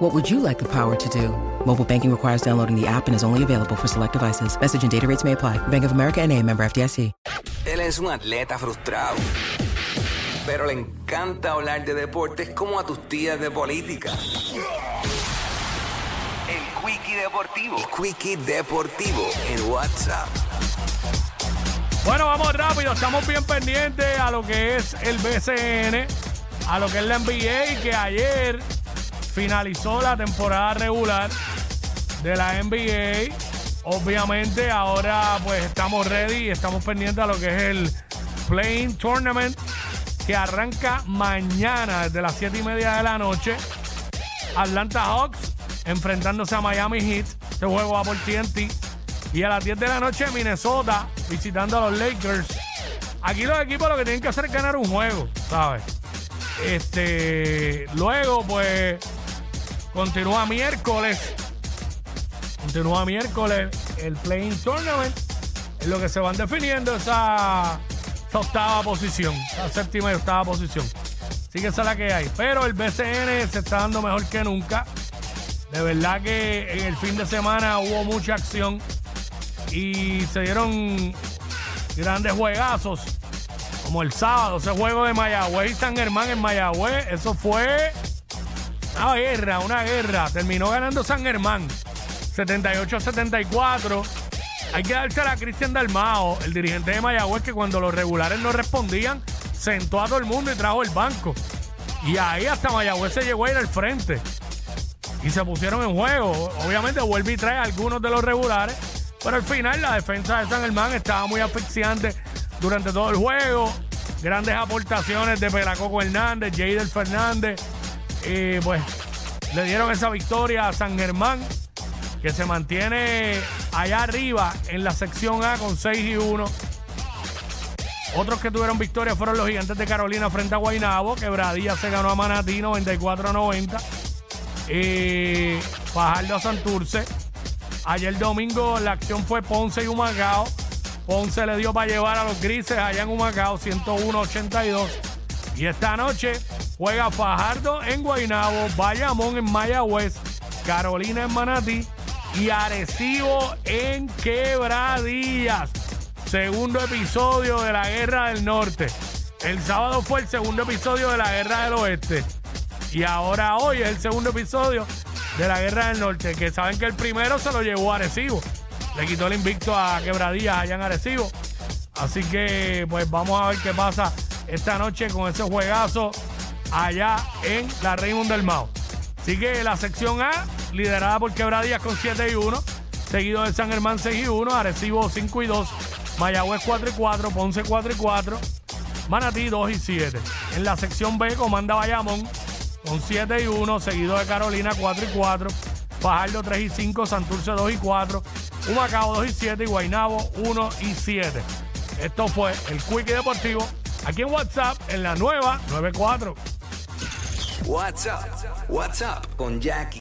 What would you like the power to do? Mobile banking requires downloading the app and is only available for select devices. Message and data rates may apply. Bank of America and a member FDIC. Él es un atleta frustrado, pero le encanta hablar de deportes como a tus tías de política. El Quickie Deportivo. El Quickie Deportivo en WhatsApp. Bueno, vamos rápido, estamos bien pendientes a lo que es el BCN, a lo que es la NBA, que ayer finalizó la temporada regular de la NBA. Obviamente ahora pues estamos ready y estamos pendientes a lo que es el Playing Tournament que arranca mañana desde las 7 y media de la noche. Atlanta Hawks enfrentándose a Miami Heat. Este juego va por TNT. Y a las 10 de la noche Minnesota visitando a los Lakers. Aquí los equipos lo que tienen que hacer es ganar un juego, ¿sabes? Este, luego pues continúa miércoles. Continúa miércoles el Playing Tournament. Es lo que se van definiendo esa, octava posición, la séptima y octava posición. Así que esa es la que hay. Pero el BCN se está dando mejor que nunca. De verdad que en el fin de semana hubo mucha acción y se dieron grandes juegazos. Como el sábado, ese juego de Mayagüez y San Germán en Mayagüez, eso fue una guerra, una guerra. Terminó ganando San Germán 78-74. Hay que dársela a Cristian Dalmao, el dirigente de Mayagüez, que cuando los regulares no respondían, sentó a todo el mundo y trajo el banco. Y ahí hasta Mayagüez se llegó a ir al frente. Y se pusieron en juego. Obviamente vuelve y trae a algunos de los regulares. Pero al final la defensa de San Germán estaba muy asfixiante durante todo el juego. Grandes aportaciones de Pelacoco Hernández, Jader Fernández. Y pues le dieron esa victoria a San Germán, que se mantiene allá arriba en la sección A con 6 y 1. Otros que tuvieron victoria fueron los gigantes de Carolina frente a Guaynabo. Quebradilla se ganó a Manatí 94 a 90. Y Fajardo a Santurce. Ayer domingo la acción fue Ponce y Humacao. Ponce le dio para llevar a los grises allá en Humacao 101-82. Y esta noche juega Fajardo en Guaynabo, Bayamón en Mayagüez, Carolina en Manatí y Arecibo en Quebradillas. Segundo episodio de la Guerra del Norte. El sábado fue el segundo episodio de la Guerra del Oeste. Y ahora hoy es el segundo episodio de la Guerra del Norte, que saben que el primero se lo llevó a Arecibo. Le quitó el invicto a Quebradillas allá en Arecibo. Así que pues vamos a ver qué pasa esta noche con ese juegazo allá en la Raymond del Mao. Así que la sección A, liderada por Quebradillas con 7 y 1, seguido de San Germán 6 y 1, Arecibo 5 y 2, Mayagüez 4 y 4, Ponce 4 y 4, Manatí 2 y 7. En la sección B comanda Bayamón con 7 y 1, seguido de Carolina 4 y 4, Fajardo 3 y 5, Santurce 2 y 4, Humacao 2 y 7 y Guaynabo 1 y 7. Esto fue el Quickie Deportivo aquí en WhatsApp en la nueva 94. WhatsApp, WhatsApp con Jackie